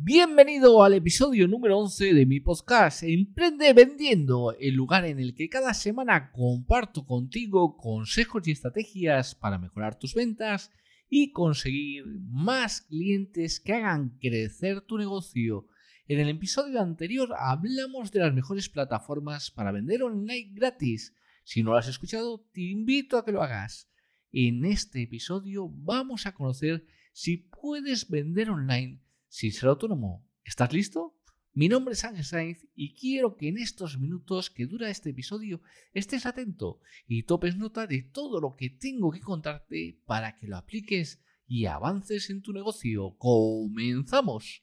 Bienvenido al episodio número 11 de mi podcast Emprende Vendiendo, el lugar en el que cada semana comparto contigo consejos y estrategias para mejorar tus ventas y conseguir más clientes que hagan crecer tu negocio. En el episodio anterior hablamos de las mejores plataformas para vender online gratis. Si no lo has escuchado, te invito a que lo hagas. En este episodio vamos a conocer si puedes vender online sin ser autónomo. ¿Estás listo? Mi nombre es Ángel Sainz y quiero que en estos minutos que dura este episodio estés atento y topes nota de todo lo que tengo que contarte para que lo apliques y avances en tu negocio. ¡Comenzamos!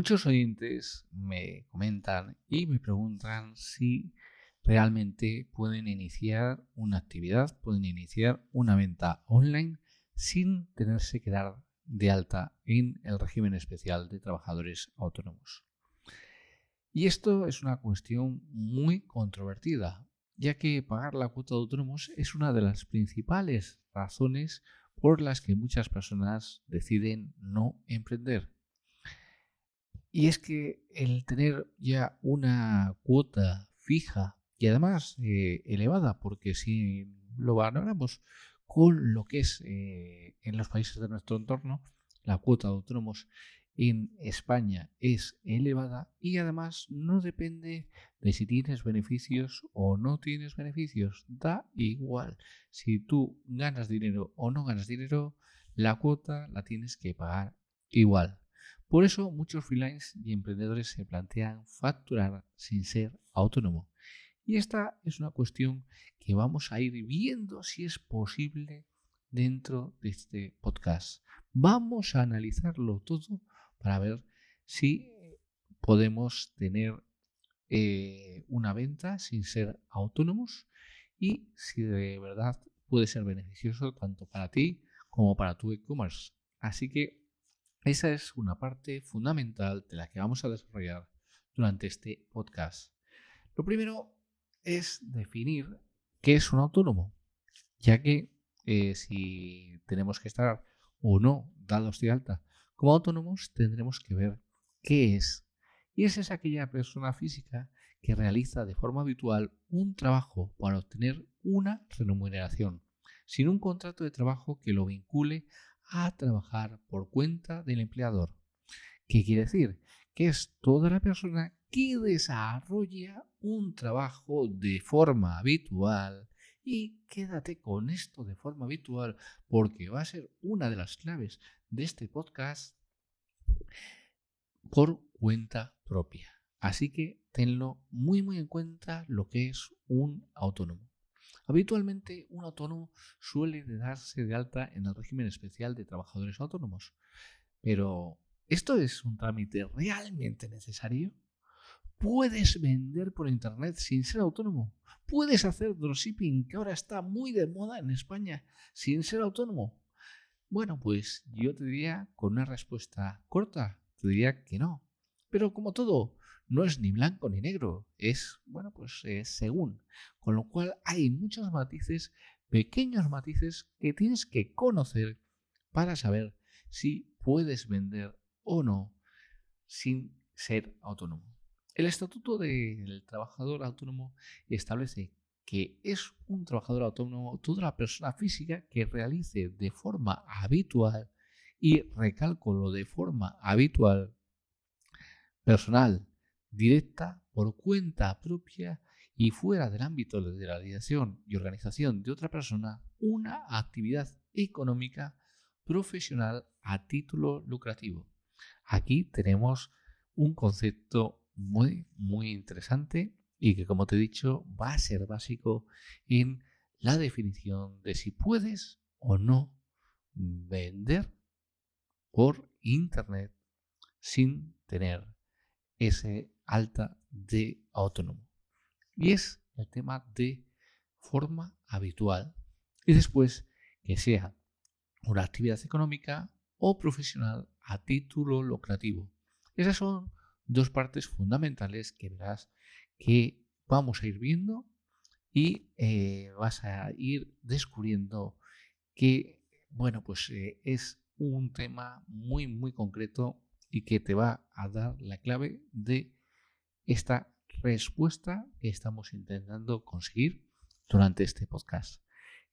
Muchos oyentes me comentan y me preguntan si realmente pueden iniciar una actividad, pueden iniciar una venta online sin tenerse que dar de alta en el régimen especial de trabajadores autónomos. Y esto es una cuestión muy controvertida, ya que pagar la cuota de autónomos es una de las principales razones por las que muchas personas deciden no emprender. Y es que el tener ya una cuota fija y además eh, elevada, porque si lo valoramos con lo que es eh, en los países de nuestro entorno, la cuota de autónomos en España es elevada y además no depende de si tienes beneficios o no tienes beneficios. Da igual. Si tú ganas dinero o no ganas dinero, la cuota la tienes que pagar igual. Por eso muchos freelance y emprendedores se plantean facturar sin ser autónomo. Y esta es una cuestión que vamos a ir viendo si es posible dentro de este podcast. Vamos a analizarlo todo para ver si podemos tener eh, una venta sin ser autónomos y si de verdad puede ser beneficioso tanto para ti como para tu e-commerce. Así que esa es una parte fundamental de la que vamos a desarrollar durante este podcast. Lo primero es definir qué es un autónomo, ya que eh, si tenemos que estar o no dados de alta como autónomos, tendremos que ver qué es. Y esa es aquella persona física que realiza de forma habitual un trabajo para obtener una remuneración, sin un contrato de trabajo que lo vincule a trabajar por cuenta del empleador. ¿Qué quiere decir? Que es toda la persona que desarrolla un trabajo de forma habitual y quédate con esto de forma habitual porque va a ser una de las claves de este podcast por cuenta propia. Así que tenlo muy muy en cuenta lo que es un autónomo. Habitualmente, un autónomo suele darse de alta en el régimen especial de trabajadores autónomos. Pero, ¿esto es un trámite realmente necesario? ¿Puedes vender por Internet sin ser autónomo? ¿Puedes hacer dropshipping, que ahora está muy de moda en España, sin ser autónomo? Bueno, pues yo te diría con una respuesta corta, te diría que no. Pero como todo, no es ni blanco ni negro, es, bueno, pues según. Con lo cual hay muchos matices, pequeños matices que tienes que conocer para saber si puedes vender o no sin ser autónomo. El Estatuto del Trabajador Autónomo establece que es un trabajador autónomo toda la persona física que realice de forma habitual y recálculo de forma habitual personal directa por cuenta propia y fuera del ámbito de la dirección y organización de otra persona una actividad económica profesional a título lucrativo. Aquí tenemos un concepto muy, muy interesante y que, como te he dicho, va a ser básico en la definición de si puedes o no vender por Internet sin tener ese alta de autónomo. Y es el tema de forma habitual. Y después que sea una actividad económica o profesional a título lucrativo. Esas son dos partes fundamentales que verás que vamos a ir viendo y eh, vas a ir descubriendo que, bueno, pues eh, es un tema muy, muy concreto y que te va a dar la clave de esta respuesta que estamos intentando conseguir durante este podcast.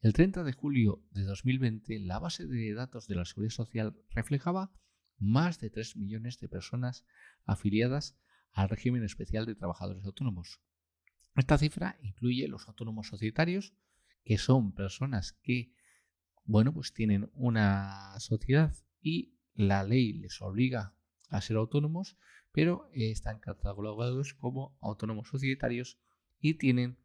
El 30 de julio de 2020, la base de datos de la Seguridad Social reflejaba más de 3 millones de personas afiliadas al régimen especial de trabajadores autónomos. Esta cifra incluye los autónomos societarios, que son personas que, bueno, pues tienen una sociedad y la ley les obliga a ser autónomos, pero están catalogados como autónomos societarios y tienen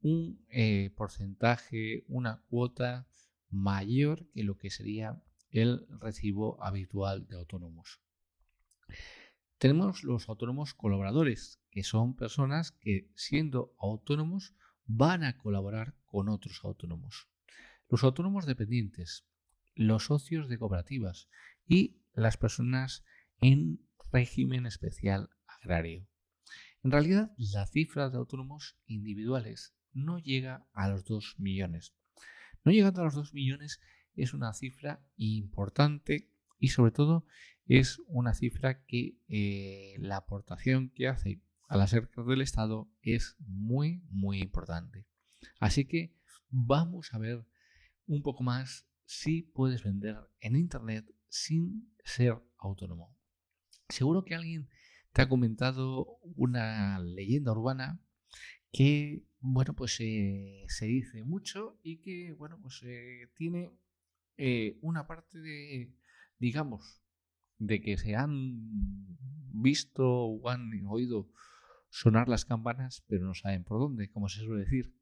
un eh, porcentaje, una cuota mayor que lo que sería el recibo habitual de autónomos. Tenemos los autónomos colaboradores, que son personas que siendo autónomos van a colaborar con otros autónomos. Los autónomos dependientes, los socios de cooperativas y las personas en régimen especial agrario. En realidad, la cifra de autónomos individuales no llega a los 2 millones. No llegando a los 2 millones es una cifra importante y sobre todo es una cifra que eh, la aportación que hace a la cerca del Estado es muy, muy importante. Así que vamos a ver un poco más si puedes vender en Internet sin ser autónomo. Seguro que alguien te ha comentado una leyenda urbana que, bueno, pues eh, se dice mucho y que, bueno, pues eh, tiene eh, una parte de, digamos, de que se han visto o han oído sonar las campanas, pero no saben por dónde, como se suele decir.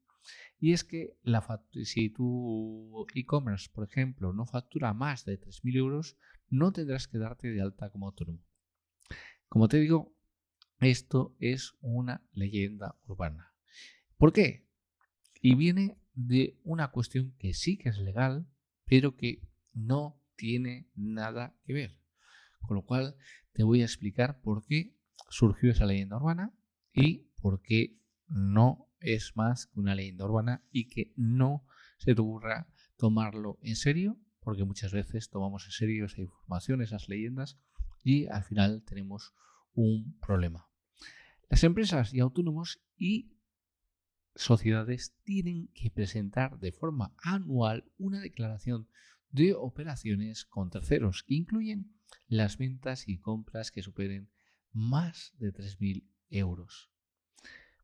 Y es que la si tu e-commerce, por ejemplo, no factura más de 3.000 euros, no tendrás que darte de alta como autónomo. Como te digo, esto es una leyenda urbana. ¿Por qué? Y viene de una cuestión que sí que es legal, pero que no tiene nada que ver. Con lo cual te voy a explicar por qué surgió esa leyenda urbana y por qué no es más que una leyenda urbana y que no se te ocurra tomarlo en serio, porque muchas veces tomamos en serio esa información, esas leyendas, y al final tenemos un problema. Las empresas y autónomos y sociedades tienen que presentar de forma anual una declaración de operaciones con terceros que incluyen las ventas y compras que superen más de 3.000 euros.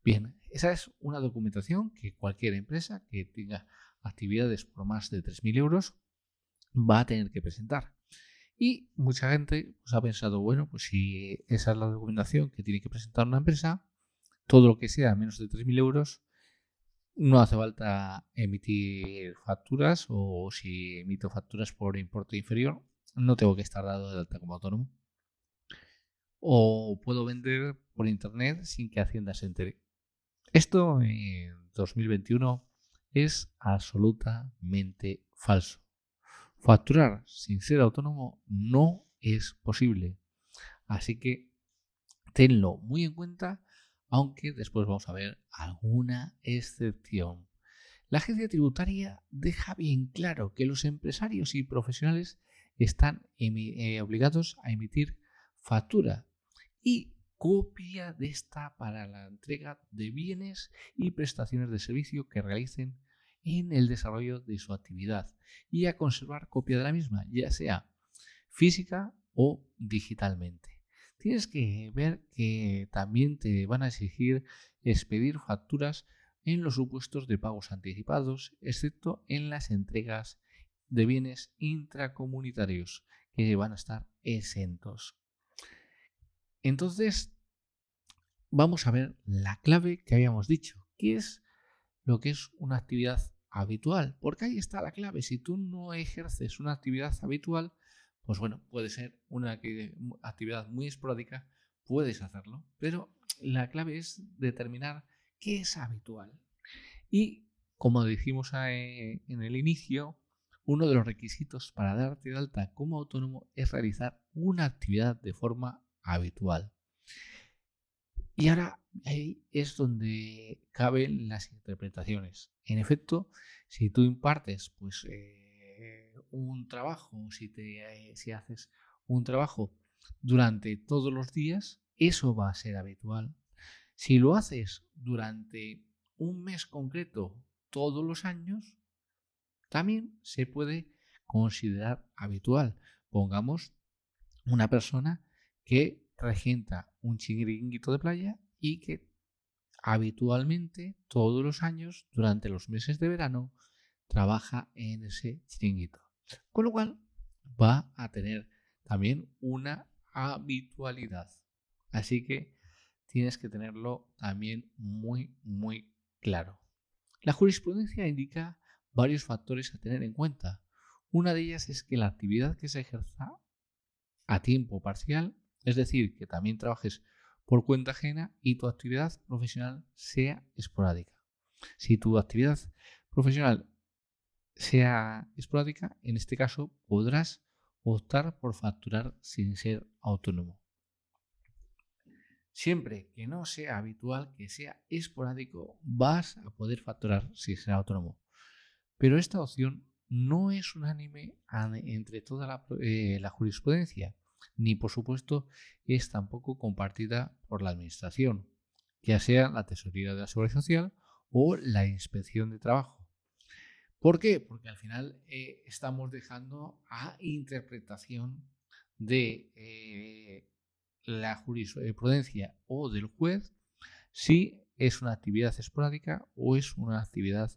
Bien, esa es una documentación que cualquier empresa que tenga actividades por más de 3.000 euros va a tener que presentar. Y mucha gente pues, ha pensado, bueno, pues si esa es la documentación que tiene que presentar una empresa, todo lo que sea menos de 3.000 euros, no hace falta emitir facturas o si emito facturas por importe inferior, no tengo que estar dado de alta como autónomo. O puedo vender por internet sin que Hacienda se entere. Esto en 2021 es absolutamente falso. Facturar sin ser autónomo no es posible. Así que tenlo muy en cuenta, aunque después vamos a ver alguna excepción. La agencia tributaria deja bien claro que los empresarios y profesionales están eh, obligados a emitir factura y copia de esta para la entrega de bienes y prestaciones de servicio que realicen en el desarrollo de su actividad y a conservar copia de la misma, ya sea física o digitalmente. Tienes que ver que también te van a exigir expedir facturas en los supuestos de pagos anticipados, excepto en las entregas de bienes intracomunitarios que van a estar exentos. Entonces, vamos a ver la clave que habíamos dicho, que es lo que es una actividad habitual, porque ahí está la clave. Si tú no ejerces una actividad habitual, pues bueno, puede ser una actividad muy esporádica, puedes hacerlo, pero la clave es determinar qué es habitual. Y como dijimos eh, en el inicio, uno de los requisitos para darte de alta como autónomo es realizar una actividad de forma habitual. Y ahora ahí es donde caben las interpretaciones. En efecto, si tú impartes pues, eh, un trabajo, si, te, eh, si haces un trabajo durante todos los días, eso va a ser habitual. Si lo haces durante un mes concreto todos los años, también se puede considerar habitual. Pongamos una persona que regenta un chiringuito de playa y que habitualmente todos los años durante los meses de verano trabaja en ese chiringuito. Con lo cual va a tener también una habitualidad. Así que tienes que tenerlo también muy, muy claro. La jurisprudencia indica varios factores a tener en cuenta. Una de ellas es que la actividad que se ejerza a tiempo parcial, es decir, que también trabajes por cuenta ajena y tu actividad profesional sea esporádica. Si tu actividad profesional sea esporádica, en este caso podrás optar por facturar sin ser autónomo. Siempre que no sea habitual, que sea esporádico, vas a poder facturar sin ser autónomo. Pero esta opción no es unánime entre toda la, eh, la jurisprudencia, ni por supuesto es tampoco compartida por la Administración, ya sea la Tesorería de la Seguridad Social o la Inspección de Trabajo. ¿Por qué? Porque al final eh, estamos dejando a interpretación de eh, la jurisprudencia o del juez si es una actividad esporádica o es una actividad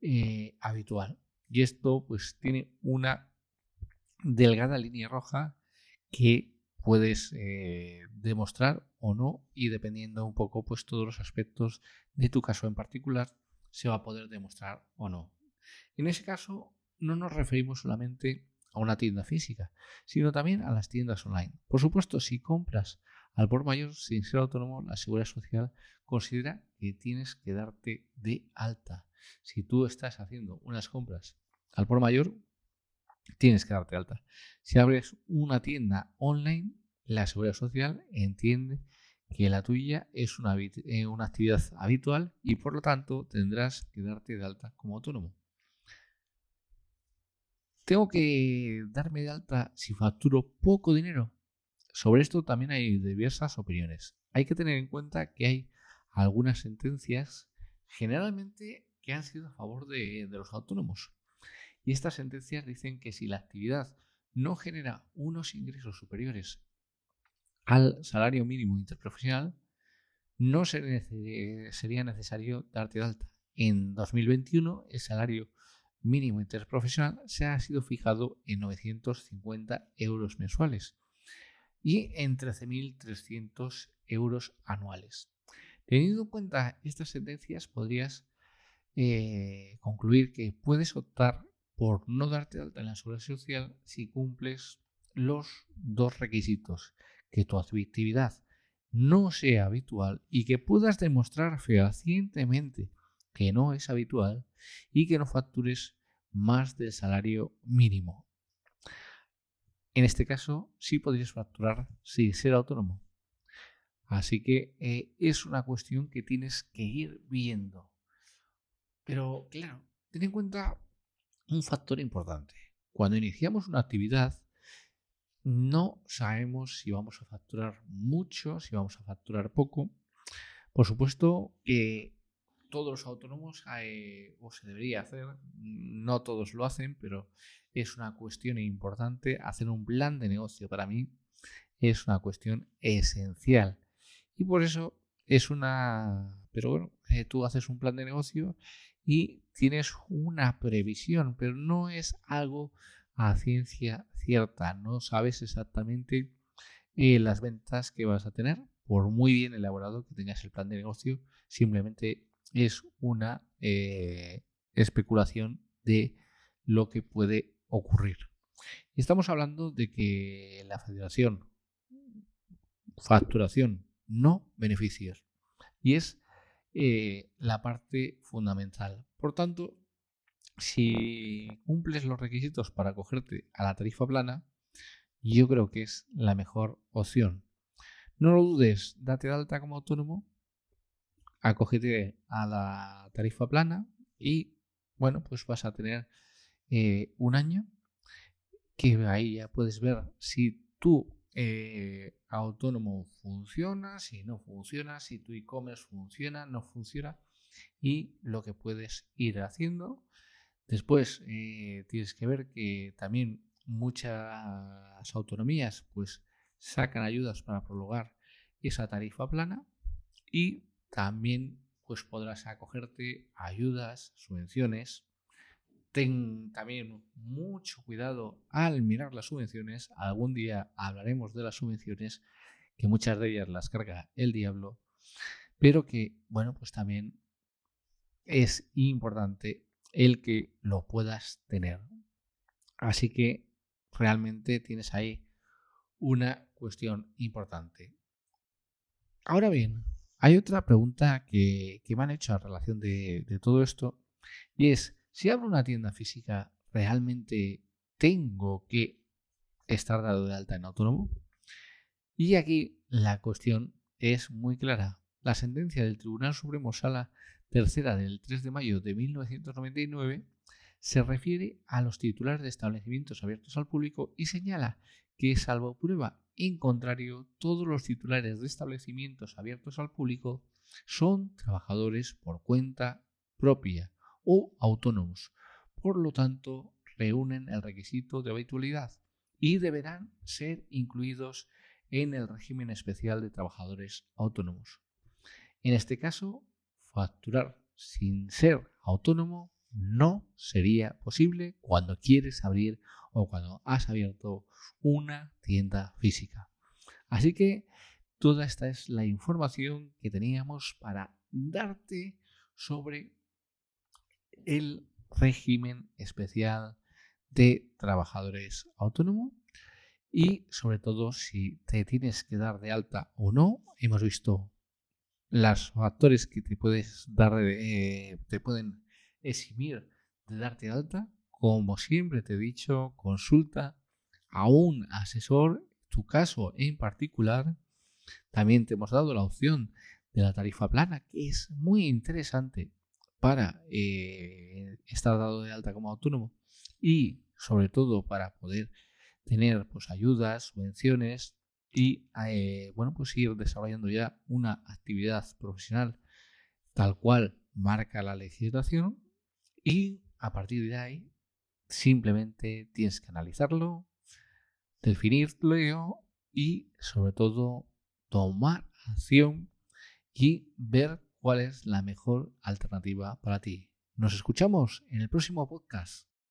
eh, habitual. Y esto pues tiene una delgada línea roja que puedes eh, demostrar o no y dependiendo un poco pues todos los aspectos de tu caso en particular se va a poder demostrar o no. En ese caso no nos referimos solamente a una tienda física, sino también a las tiendas online. Por supuesto, si compras al por mayor sin ser autónomo, la Seguridad Social considera que tienes que darte de alta. Si tú estás haciendo unas compras al por mayor, tienes que darte alta. Si abres una tienda online, la Seguridad Social entiende que la tuya es una, eh, una, actividad habitual y por lo tanto tendrás que darte de alta como autónomo. ¿Tengo que darme de alta si facturo poco dinero? Sobre esto también hay diversas opiniones. Hay que tener en cuenta que hay algunas sentencias generalmente que han sido a favor de los autónomos. Y estas sentencias dicen que si la actividad no genera unos ingresos superiores al salario mínimo interprofesional, no sería necesario darte de alta. En 2021 el salario mínimo interprofesional se ha sido fijado en 950 euros mensuales y en 13.300 euros anuales. Teniendo en cuenta estas sentencias, podrías eh, concluir que puedes optar por no darte alta en la seguridad social si cumples los dos requisitos, que tu actividad no sea habitual y que puedas demostrar fehacientemente que no es habitual y que no factures más del salario mínimo. en este caso sí podrías facturar sin ser autónomo. Así que eh, es una cuestión que tienes que ir viendo. Pero claro, ten en cuenta un factor importante. Cuando iniciamos una actividad, no sabemos si vamos a facturar mucho, si vamos a facturar poco. Por supuesto que todos los autónomos, eh, o se debería hacer, no todos lo hacen, pero es una cuestión importante. Hacer un plan de negocio para mí es una cuestión esencial. Y por eso es una... Pero bueno, eh, tú haces un plan de negocio y tienes una previsión, pero no es algo a ciencia cierta. No sabes exactamente eh, las ventas que vas a tener. Por muy bien elaborado que tengas el plan de negocio, simplemente es una eh, especulación de lo que puede ocurrir. Estamos hablando de que la federación, facturación, no beneficios. Y es eh, la parte fundamental. Por tanto, si cumples los requisitos para acogerte a la tarifa plana, yo creo que es la mejor opción. No lo dudes, date de alta como autónomo, acógete a la tarifa plana y bueno, pues vas a tener eh, un año que ahí ya puedes ver si tú eh, autónomo funciona, si no funciona, si tu e-commerce funciona, no funciona y lo que puedes ir haciendo Después eh, tienes que ver que también muchas autonomías pues sacan ayudas para prolongar esa tarifa plana y también pues podrás acogerte ayudas, subvenciones. Ten también mucho cuidado al mirar las subvenciones. Algún día hablaremos de las subvenciones, que muchas de ellas las carga el diablo, pero que, bueno, pues también es importante el que lo puedas tener. Así que realmente tienes ahí una cuestión importante. Ahora bien, hay otra pregunta que, me han hecho a relación de, de todo esto y es, si abro una tienda física, ¿realmente tengo que estar dado de alta en autónomo? Y aquí la cuestión es muy clara. La sentencia del Tribunal Supremo Sala tercera del 3 de mayo de 1999 se refiere a los titulares de establecimientos abiertos al público y señala que, salvo prueba en contrario, todos los titulares de establecimientos abiertos al público son trabajadores por cuenta propia o autónomos. Por lo tanto, reúnen el requisito de habitualidad y deberán ser incluidos en el régimen especial de trabajadores autónomos. En este caso, facturar sin ser autónomo no sería posible cuando quieres abrir o cuando has abierto una tienda física. Así que toda esta es la información que teníamos para darte sobre el régimen especial de trabajadores autónomos y sobre todo si te tienes que dar de alta o no. Hemos visto los factores que te puedes dar, eh, te pueden eximir de darte alta, como siempre te he dicho, consulta a un asesor, tu caso en particular. También te hemos dado la opción de la tarifa plana, que es muy interesante para eh, estar dado de alta como autónomo. Y sobre todo para poder tener pues ayudas, subvenciones y eh, bueno, pues ir desarrollando ya una actividad profesional tal cual marca la legislación y a partir de ahí simplemente tienes que analizarlo, definirlo y sobre todo tomar acción y ver cuál es la mejor alternativa para ti. Nos escuchamos en el próximo podcast.